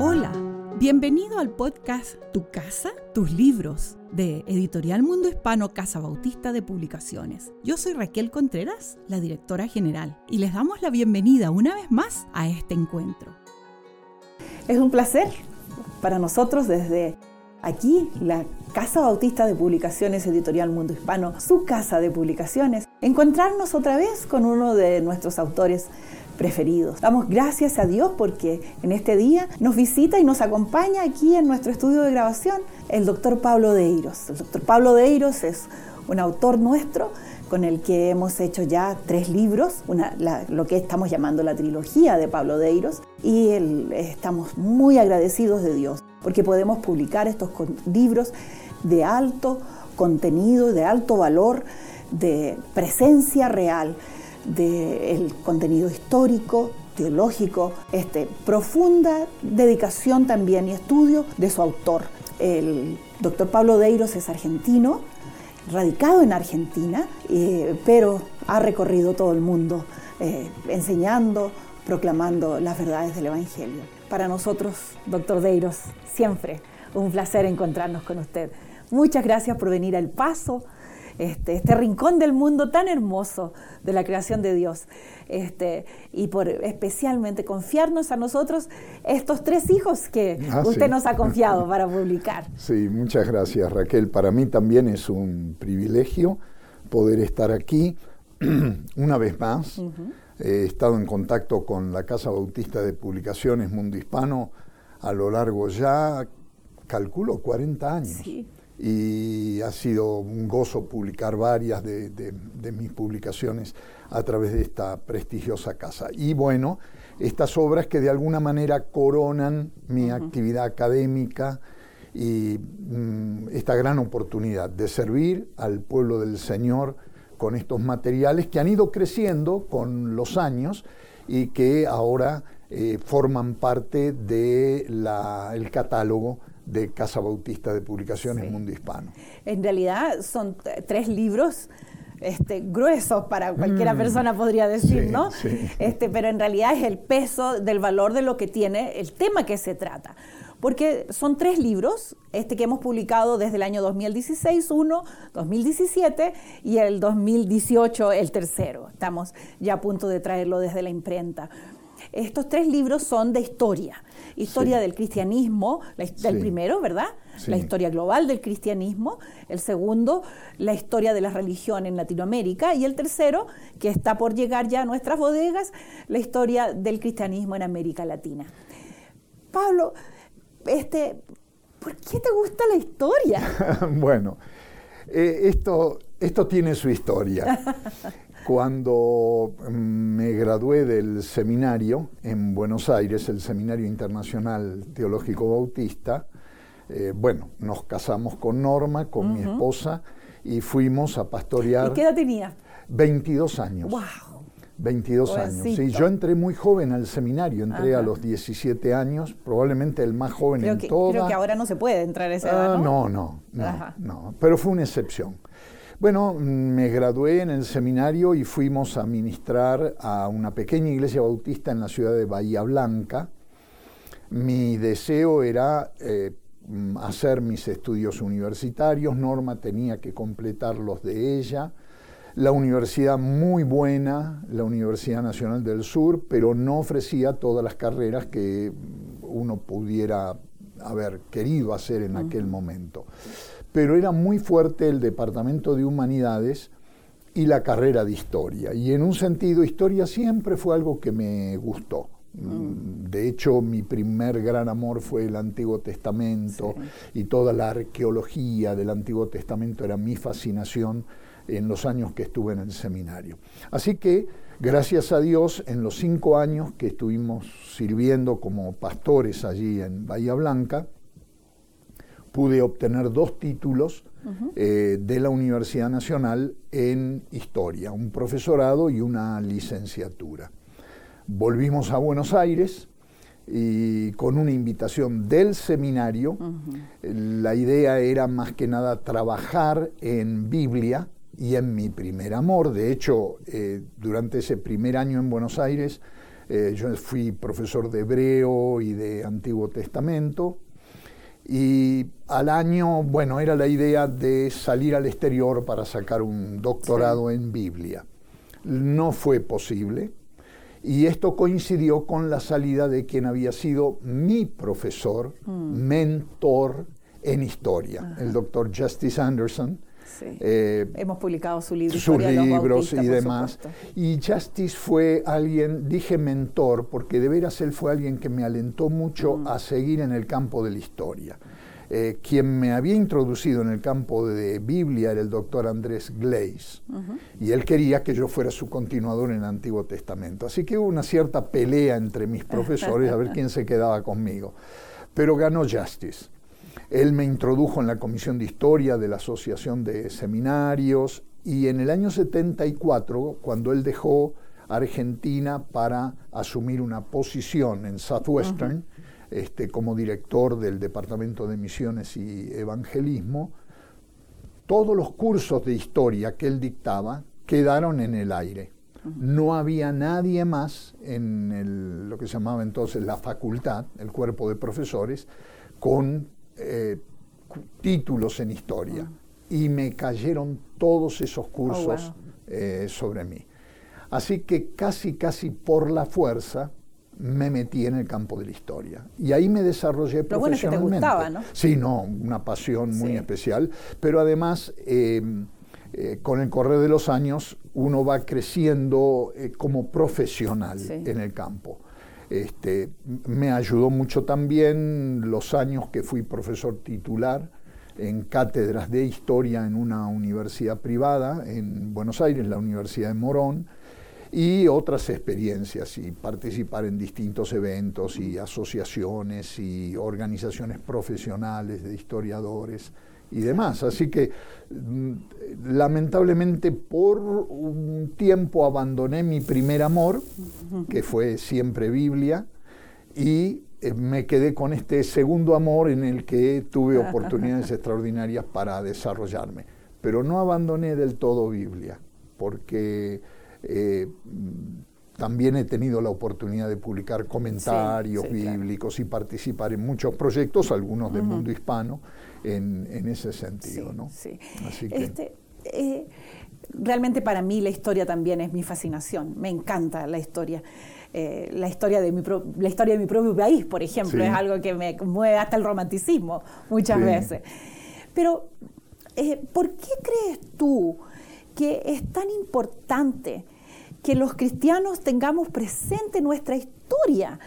Hola, bienvenido al podcast Tu casa, tus libros de Editorial Mundo Hispano Casa Bautista de Publicaciones. Yo soy Raquel Contreras, la directora general, y les damos la bienvenida una vez más a este encuentro. Es un placer para nosotros desde aquí, la Casa Bautista de Publicaciones Editorial Mundo Hispano, su casa de publicaciones, encontrarnos otra vez con uno de nuestros autores preferidos. Damos gracias a Dios porque en este día nos visita y nos acompaña aquí en nuestro estudio de grabación el doctor Pablo Deiros. El doctor Pablo Deiros es un autor nuestro con el que hemos hecho ya tres libros, lo que estamos llamando la trilogía de Pablo Deiros, y estamos muy agradecidos de Dios porque podemos publicar estos libros de alto contenido, de alto valor, de presencia real del contenido histórico, teológico, este, profunda dedicación también y estudio de su autor. El doctor Pablo Deiros es argentino, radicado en Argentina, eh, pero ha recorrido todo el mundo eh, enseñando, proclamando las verdades del Evangelio. Para nosotros, doctor Deiros, siempre un placer encontrarnos con usted. Muchas gracias por venir al paso este, este, rincón del mundo tan hermoso de la creación de Dios. Este, y por especialmente confiarnos a nosotros estos tres hijos que ah, usted nos ha confiado para publicar. Sí, muchas gracias Raquel. Para mí también es un privilegio poder estar aquí una vez más. He estado en contacto con la Casa Bautista de Publicaciones Mundo Hispano a lo largo ya, calculo, 40 años. Sí y ha sido un gozo publicar varias de, mis publicaciones a través de esta prestigiosa casa. Y bueno, estas obras que de alguna manera coronan mi actividad académica y mm, esta gran oportunidad de servir al pueblo del Señor con estos materiales que han ido creciendo con los años y que ahora eh, forman parte del catálogo de Casa Bautista de Publicaciones Mundo Hispano. En realidad son tres libros este, gruesos para cualquiera mm. persona podría decir, ¿no? Este, pero en realidad es el peso del valor de lo que tiene el tema que se trata. Porque son tres libros este, que hemos publicado desde el año 2016, uno, 2017 y el 2018 el tercero. Estamos ya a punto de traerlo desde la imprenta. Estos tres libros son de historia historia del cristianismo, el primero, ¿verdad? La historia global del cristianismo, el segundo, la historia de la religión en Latinoamérica y el tercero, que está por llegar ya a nuestras bodegas, la historia del cristianismo en América Latina. Pablo, este, ¿por qué te gusta la historia? bueno, eh, esto, esto tiene su historia. Cuando mm, me gradué del seminario en Buenos Aires, el Seminario Internacional Teológico Bautista, eh, bueno, nos casamos con Norma, con mi esposa, y fuimos a pastorear. ¿Y qué edad tenía? 22 años. ¡Wow! 22 años. Sí, yo entré muy joven al seminario, entré a los 17 años, probablemente el más joven en todo. Creo que ahora no se puede entrar a esa edad, ah, ¿no? no, no, no, pero fue una excepción. Bueno, me gradué en el seminario y fuimos a ministrar a una pequeña iglesia bautista en la ciudad de Bahía Blanca. Mi deseo era eh, hacer mis estudios universitarios, Norma tenía que completar los de ella. La universidad muy buena, la Universidad Nacional del Sur, pero no ofrecía todas las carreras que uno pudiera haber querido hacer en aquel momento pero era muy fuerte el departamento de humanidades y la carrera de historia. Y en un sentido, historia siempre fue algo que me gustó. Mm. De hecho, mi primer gran amor fue el Antiguo Testamento y toda la arqueología del Antiguo Testamento era mi fascinación en los años que estuve en el seminario. Así que, gracias a Dios, en los cinco años que estuvimos sirviendo como pastores allí en Bahía Blanca, pude obtener dos títulos eh, de la Universidad Nacional en Historia, un profesorado y una licenciatura. Volvimos a Buenos Aires y con una invitación del seminario, la idea era más que nada trabajar en Biblia y en mi primer amor. De hecho, eh, durante ese primer año en Buenos Aires, Eh, yo fui profesor de hebreo y de Antiguo Testamento. Y al año, bueno, era la idea de salir al exterior para sacar un doctorado en Biblia. No fue posible. Y esto coincidió con la salida de quien había sido mi profesor, mm. mentor en historia, el doctor Justice Anderson. Eh, Hemos publicado su libro, sus libros y demás. Y Justice fue alguien, dije mentor, porque de veras él fue alguien que me alentó mucho mm. a seguir en el campo de la historia. Eh, quien me había introducido en el campo de Biblia era el doctor Andrés Gleis, y él quería que yo fuera su continuador en el Antiguo Testamento. Así que hubo una cierta pelea entre mis profesores a ver quién se quedaba conmigo. Pero ganó Justice. Él me introdujo en la Comisión de Historia de la Asociación de Seminarios y en el año 74, cuando él dejó Argentina para asumir una posición en Southwestern, este, como director del Departamento de Misiones y Evangelismo, todos los cursos de historia que él dictaba quedaron en el aire. No había nadie más en lo que se llamaba entonces la facultad, el cuerpo de profesores, con eh, títulos en historia. Y me cayeron todos esos cursos oh, eh, sobre mí. Así que casi, casi por la fuerza me metí en el campo de la historia. Y ahí me desarrollé Lo profesionalmente. Bueno es que te gustaba, ¿no? Sí, no, una pasión muy especial. Pero además, eh, eh, con el correr de los años, uno va creciendo eh, como profesional en el campo. Este, me ayudó mucho también los años que fui profesor titular en cátedras de historia en una universidad privada en Buenos Aires, la Universidad de Morón, y otras experiencias y participar en distintos eventos y asociaciones y organizaciones profesionales de historiadores y demás. Así que mm, lamentablemente por un tiempo abandoné mi primer amor, que fue siempre Biblia, y eh, me quedé con este segundo amor en el que tuve oportunidades extraordinarias para desarrollarme. Pero no abandoné del todo Biblia, porque eh, también he tenido la oportunidad de publicar comentarios bíblicos y participar en muchos proyectos, algunos del mundo hispano, en, ese sentido. ¿no? Este, eh, realmente para mí la historia también es mi fascinación, me encanta la historia. Eh, la, historia de mi la historia de mi propio país, por ejemplo, es algo que me mueve hasta el romanticismo muchas veces. Pero, ¿por qué crees tú que es tan importante que los cristianos tengamos presente nuestra historia.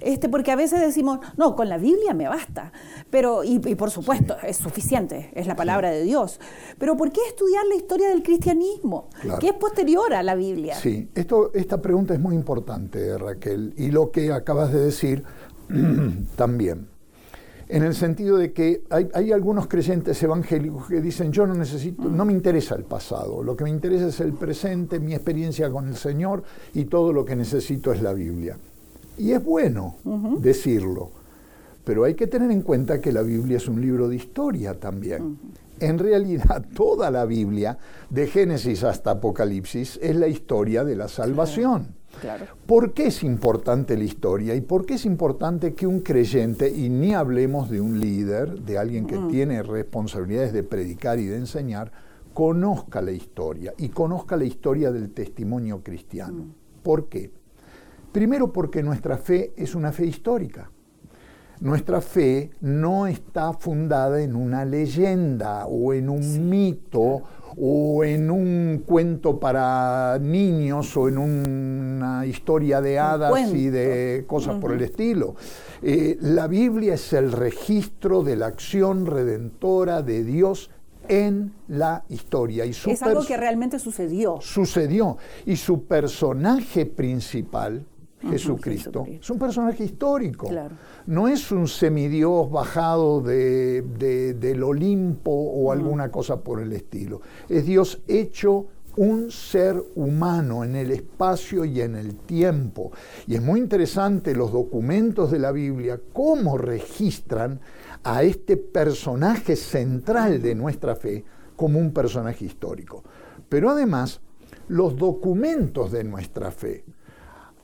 Este, porque a veces decimos, no, con la Biblia me basta, pero, y, por supuesto, es suficiente, es la palabra de Dios. Pero ¿por qué estudiar la historia del cristianismo, que es posterior a la Biblia? Sí, esto, esta pregunta es muy importante, Raquel, y lo que acabas de decir también en el sentido de que hay, algunos creyentes evangélicos que dicen, yo no necesito, no me interesa el pasado, lo que me interesa es el presente, mi experiencia con el Señor y todo lo que necesito es la Biblia. Y es bueno decirlo, pero hay que tener en cuenta que la Biblia es un libro de historia también. En realidad, toda la Biblia, de Génesis hasta Apocalipsis, es la historia de la salvación. ¿Por qué es importante la historia y por qué es importante que un creyente, y ni hablemos de un líder, de alguien que tiene responsabilidades de predicar y de enseñar, conozca la historia y conozca la historia del testimonio cristiano? ¿Por qué? Primero porque nuestra fe es una fe histórica. Nuestra fe no está fundada en una leyenda o en un mito o en un cuento para niños o en una historia de hadas y de cosas por el estilo. Eh, la Biblia es el registro de la acción redentora de Dios en la historia. Y es algo que realmente sucedió. Sucedió. Y su personaje principal, Jesucristo, es un personaje histórico. Claro no es un semidios bajado de, del Olimpo o alguna cosa por el estilo. Es Dios hecho un ser humano en el espacio y en el tiempo. Y es muy interesante los documentos de la Biblia, cómo registran a este personaje central de nuestra fe como un personaje histórico. Pero además, los documentos de nuestra fe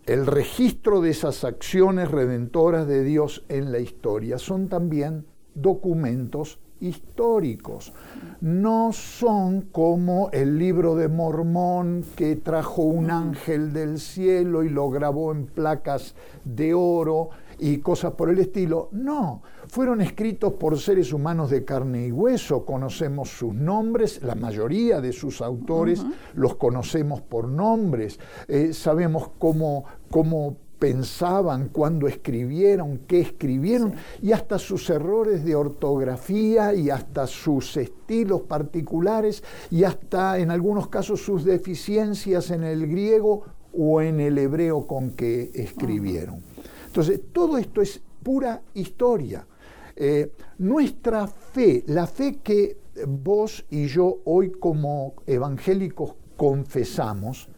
el registro de esas acciones redentoras de Dios en la historia son también documentos históricos. No son como el libro de Mormón que trajo un ángel del cielo y lo grabó en placas de oro y cosas por el estilo. No, fueron escritos por seres humanos de carne y hueso. Conocemos sus nombres, la mayoría de sus autores los conocemos por nombres. Eh, sabemos cómo, cómo pensaban, cuando escribieron, qué escribieron, y hasta sus errores de ortografía y hasta sus estilos particulares y hasta en algunos casos sus deficiencias en el griego o en el hebreo con que escribieron. Entonces, todo esto es pura historia. Eh, nuestra fe, la fe que vos y yo hoy como evangélicos confesamos,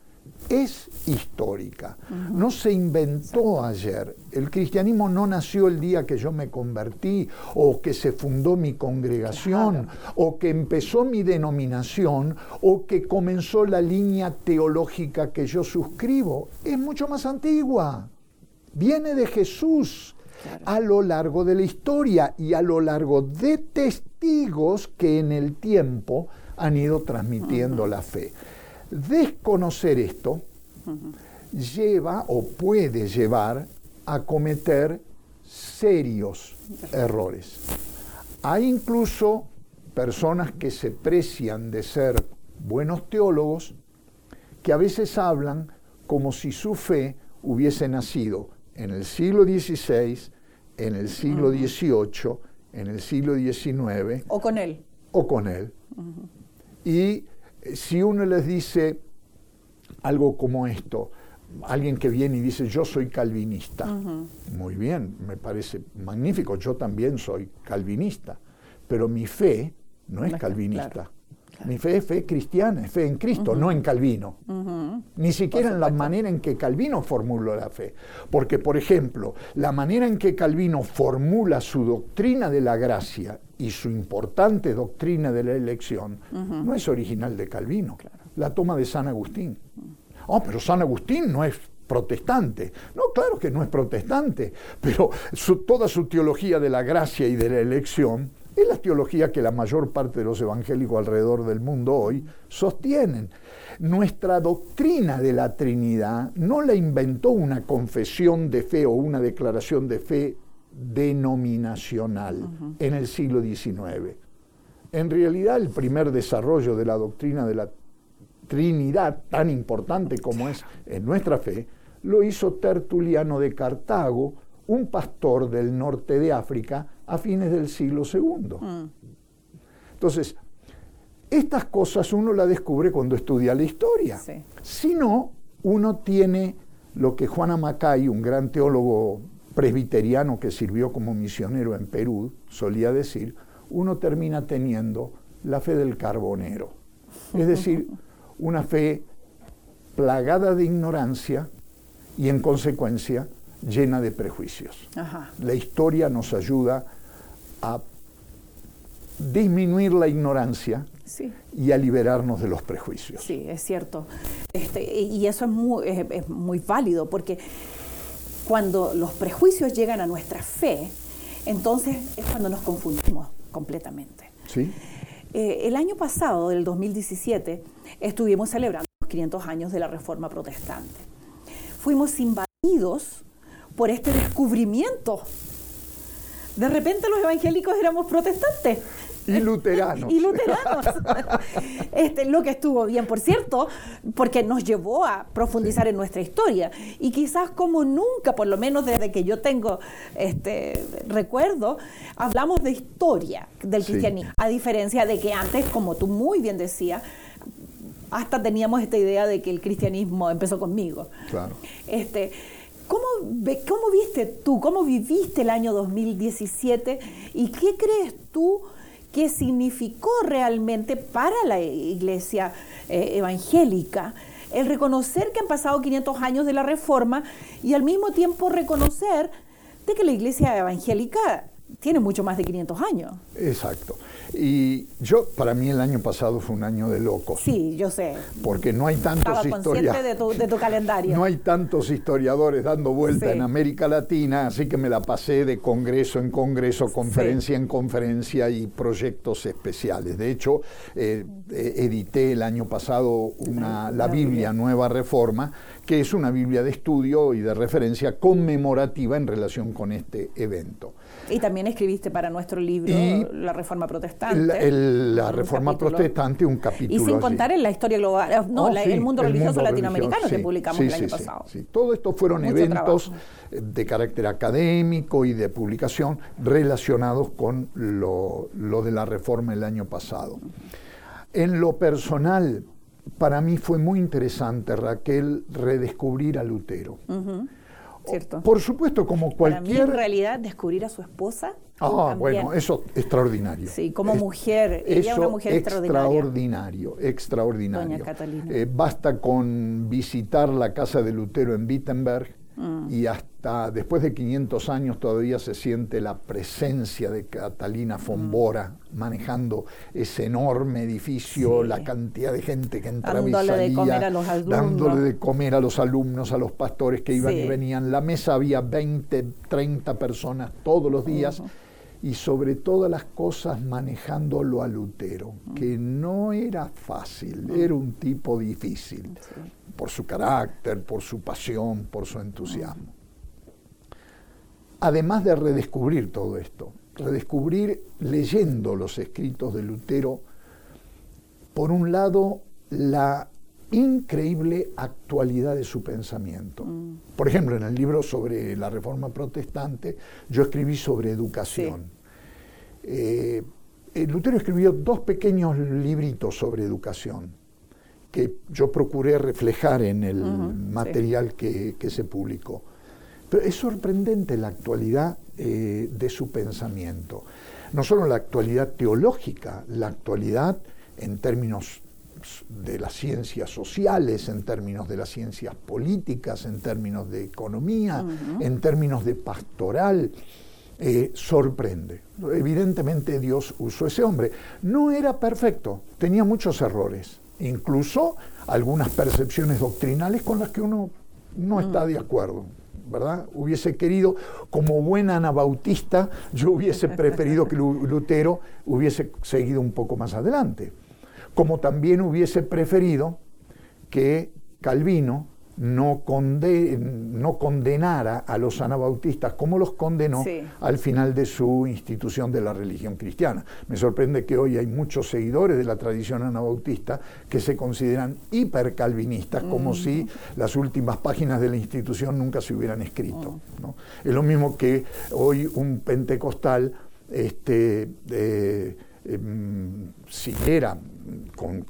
es histórica. No se inventó ayer. El cristianismo no nació el día que yo me convertí o que se fundó mi congregación o que empezó mi denominación o que comenzó la línea teológica que yo suscribo. Es mucho más antigua viene de Jesús a lo largo de la historia y a lo largo de testigos que en el tiempo han ido transmitiendo la fe. Desconocer esto lleva o puede llevar a cometer serios errores. Hay incluso personas que se precian de ser buenos teólogos que a veces hablan como si su fe hubiese nacido en el siglo XVI, en el siglo XVIII, en el siglo XIX. O con él. O con él. Y eh, si uno les dice algo como esto, alguien que viene y dice yo soy calvinista, muy bien, me parece magnífico, yo también soy calvinista, pero mi fe no es calvinista. Mi fe es fe cristiana, es fe en Cristo, no en Calvino. Ni siquiera en la manera en que Calvino formuló la fe. Porque, por ejemplo, la manera en que Calvino formula su doctrina de la gracia y su importante doctrina de la elección no es original de Calvino. La toma de San Agustín. Oh, pero San Agustín no es protestante. No, claro que no es protestante, pero toda su teología de la gracia y de la elección es la teología que la mayor parte de los evangélicos alrededor del mundo hoy sostienen. Nuestra doctrina de la Trinidad no la inventó una confesión de fe o una declaración de fe denominacional en el siglo XIX. En realidad el primer desarrollo de la doctrina de la Trinidad, tan importante como es en nuestra fe, lo hizo Tertuliano de Cartago, un pastor del norte de África a fines del siglo II. Mm. Entonces, estas cosas uno las descubre cuando estudia la historia. Si no, uno tiene lo que Juan Amacay, un gran teólogo presbiteriano que sirvió como misionero en Perú, solía decir, uno termina teniendo la fe del carbonero. Es decir, una fe plagada de ignorancia y en consecuencia llena de prejuicios. La historia nos ayuda a disminuir la ignorancia y a liberarnos de los prejuicios. Sí, es cierto. Este, y eso es muy, es, muy válido porque cuando los prejuicios llegan a nuestra fe, entonces es cuando nos confundimos completamente. ¿Sí? Eh, el año pasado, del 2017, estuvimos celebrando los 500 años de la Reforma Protestante. Fuimos invadidos por este descubrimiento. De repente los evangélicos éramos protestantes. Y luteranos. y luteranos. este, lo que estuvo bien, por cierto, porque nos llevó a profundizar en nuestra historia. Y quizás como nunca, por lo menos desde que yo tengo este recuerdo, hablamos de historia del cristianismo. A diferencia de que antes, como tú muy bien decías, hasta teníamos esta idea de que el cristianismo empezó conmigo. Claro. Este, ¿Cómo, ¿Cómo viste tú, cómo viviste el año 2017 y qué crees tú que significó realmente para la iglesia eh, evangélica el reconocer que han pasado 500 años de la reforma y al mismo tiempo reconocer de que la iglesia evangélica tiene mucho más de 500 años. Exacto. Y yo, para mí el año pasado fue un año de locos. Sí, yo sé. Porque no hay tantos historiadores. de tu, de tu calendario. No hay tantos historiadores dando vuelta en América Latina, así que me la pasé de congreso en congreso, conferencia en conferencia y proyectos especiales. De hecho, eh, eh, edité el año pasado una, la Biblia Nueva Reforma, que es una Biblia de estudio y de referencia conmemorativa en relación con este evento. Y también escribiste para nuestro libro La Reforma Protestante. La, Reforma Protestante, un capítulo. Y sin contar en la historia global, no, oh, el mundo religioso latinoamericano que publicamos el año pasado. Sí, todo esto fueron eventos eh, de carácter académico y de publicación relacionados con lo, de la reforma el año pasado. En lo personal, para mí fue muy interesante, Raquel, redescubrir a Lutero. Por supuesto, como cualquier... en realidad, descubrir a su esposa... Ah, bueno, eso extraordinario. Sí, como mujer, ella una mujer extraordinario. Extraordinario, Doña Catalina. Eh, basta con visitar la casa de Lutero en Wittenberg Mm. Y hasta después de 500 años todavía se siente la presencia de Catalina Fombora mm. manejando ese enorme edificio, la cantidad de gente que entraba y salía, de comer a los alumnos. dándole de comer a los alumnos, a los pastores que iban y venían. La mesa había 20, 30 personas todos los días. y sobre todas las cosas manejándolo a Lutero, mm. que no era fácil, era un tipo difícil por su carácter, por su pasión, por su entusiasmo. Además de redescubrir todo esto, redescubrir leyendo los escritos de Lutero, por un lado, la increíble actualidad de su pensamiento. Mm. Por ejemplo, en el libro sobre la Reforma Protestante, yo escribí sobre educación. Eh, eh, Lutero escribió dos pequeños libritos sobre educación que yo procuré reflejar en el material que, se publicó. Pero es sorprendente la actualidad eh, de su pensamiento. No solo la actualidad teológica, la actualidad en términos de las ciencias sociales, en términos de las ciencias políticas, en términos de economía, en términos de pastoral, eh, sorprende. Evidentemente Dios usó ese hombre. No era perfecto, tenía muchos errores incluso algunas percepciones doctrinales con las que uno no está de acuerdo. ¿verdad? Hubiese querido, como buen anabautista, yo hubiese preferido que Lutero hubiese seguido un poco más adelante. Como también hubiese preferido que Calvino no, no condenara a los anabautistas como los condenó al final de su institución de la religión cristiana. Me sorprende que hoy hay muchos seguidores de la tradición anabautista que se consideran hipercalvinistas, como si las últimas páginas de la institución nunca se hubieran escrito. Es lo mismo que hoy un pentecostal este, eh, em, siguiera con,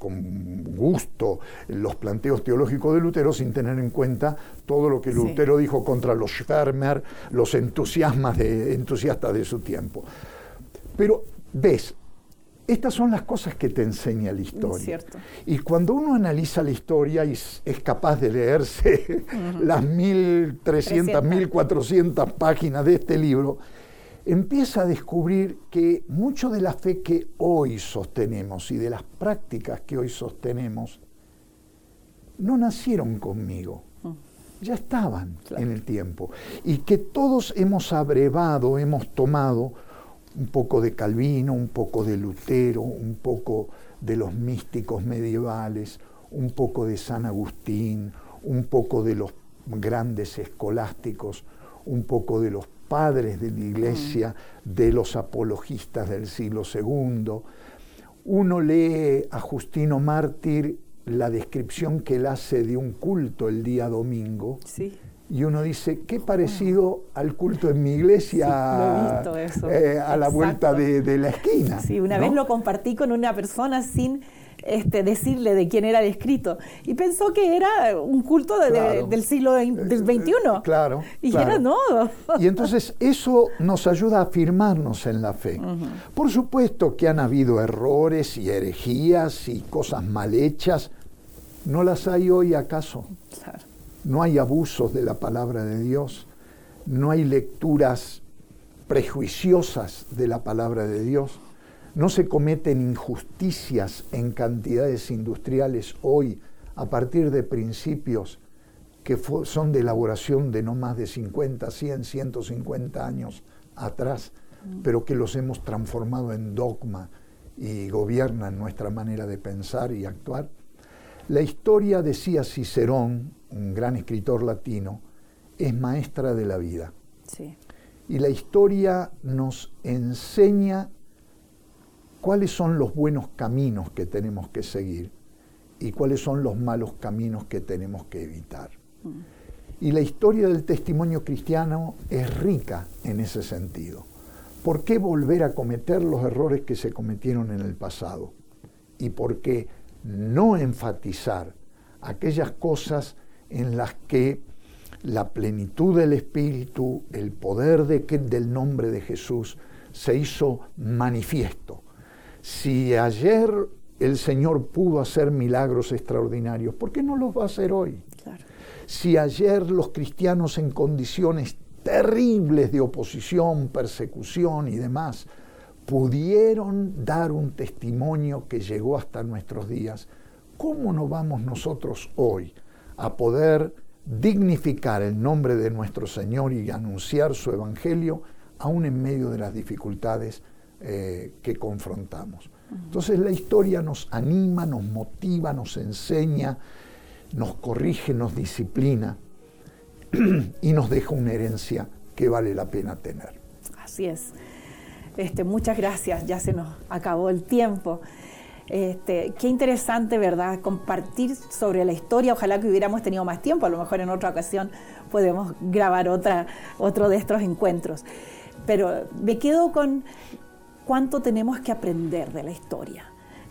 gusto los planteos teológicos de Lutero sin tener en cuenta todo lo que Lutero dijo contra los Schwärmer, los entusiasmas de, entusiastas de su tiempo. Pero ves, estas son las cosas que te enseña la historia. Y cuando uno analiza la historia y es capaz de leerse las 1.300, 1.400 páginas de este libro, empieza a descubrir que mucho de la fe que hoy sostenemos y de las prácticas que hoy sostenemos no nacieron conmigo, mm. ya estaban en el tiempo. Y que todos hemos abrevado, hemos tomado un poco de Calvino, un poco de Lutero, un poco de los místicos medievales, un poco de San Agustín, un poco de los grandes escolásticos, un poco de los padres de la iglesia, de los apologistas del siglo II. Uno lee a Justino Mártir la descripción que él hace de un culto el día domingo. Y uno dice, qué parecido al culto en mi iglesia eh, a la vuelta de, la esquina. Sí, una vez lo compartí con una persona sin este, decirle de quién era descrito. Y pensó que era un culto del siglo del XXI. Eh, eh, claro. Y era no. Y entonces eso nos ayuda a afirmarnos en la fe. Por supuesto que han habido errores y herejías y cosas mal hechas. ¿No las hay hoy acaso? No hay abusos de la palabra de Dios. No hay lecturas prejuiciosas de la palabra de Dios. No se cometen injusticias en cantidades industriales hoy a partir de principios que son de elaboración de no más de 50, 100, 150 años atrás, mm. pero que los hemos transformado en dogma y gobiernan nuestra manera de pensar y actuar. La historia, decía Cicerón, un gran escritor latino, es maestra de la vida. Y la historia nos enseña cuáles son los buenos caminos que tenemos que seguir y cuáles son los malos caminos que tenemos que evitar. Mm. Y la historia del testimonio cristiano es rica en ese sentido. ¿Por qué volver a cometer los errores que se cometieron en el pasado? ¿Y por qué no enfatizar aquellas cosas en las que la plenitud del Espíritu, el poder del nombre de Jesús se hizo manifiesto? Si ayer el Señor pudo hacer milagros extraordinarios, ¿por qué no los va a hacer hoy? Si ayer los cristianos en condiciones terribles de oposición, persecución y demás pudieron dar un testimonio que llegó hasta nuestros días, ¿cómo no vamos nosotros hoy a poder dignificar el nombre de nuestro Señor y anunciar su Evangelio aún en medio de las dificultades eh, que confrontamos? Entonces la historia nos anima, nos motiva, nos enseña, nos corrige, nos disciplina y nos deja una herencia que vale la pena tener. Así es. Este, muchas gracias, ya se nos acabó el tiempo. Este, qué interesante, ¿verdad? Compartir sobre la historia. Ojalá que hubiéramos tenido más tiempo. A lo mejor en otra ocasión podemos grabar otra, otro de estos encuentros. Pero me quedo con cuánto tenemos que aprender de la historia.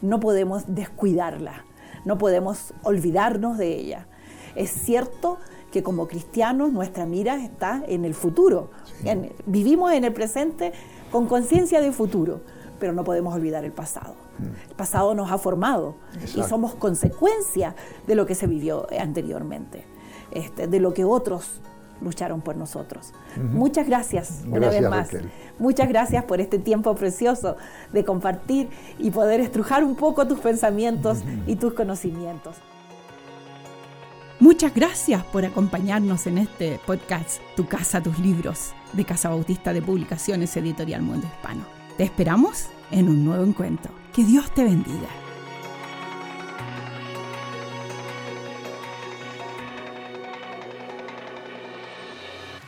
No podemos descuidarla, no podemos olvidarnos de ella. Es cierto que como cristianos nuestra mira está en el futuro. vivimos en el presente con conciencia de futuro, pero no podemos olvidar el pasado. Mm. El pasado nos ha formado y somos consecuencia de lo que se vivió anteriormente, este, de lo que otros lucharon por nosotros. Muchas gracias, una vez más. Muchas gracias por este tiempo precioso de compartir y poder estrujar un poco tus pensamientos y tus conocimientos. Muchas gracias por acompañarnos en este podcast Tu casa, tus libros de Casa Bautista de Publicaciones Editorial Mundo Hispano. Te esperamos en un nuevo encuentro. Que Dios te bendiga.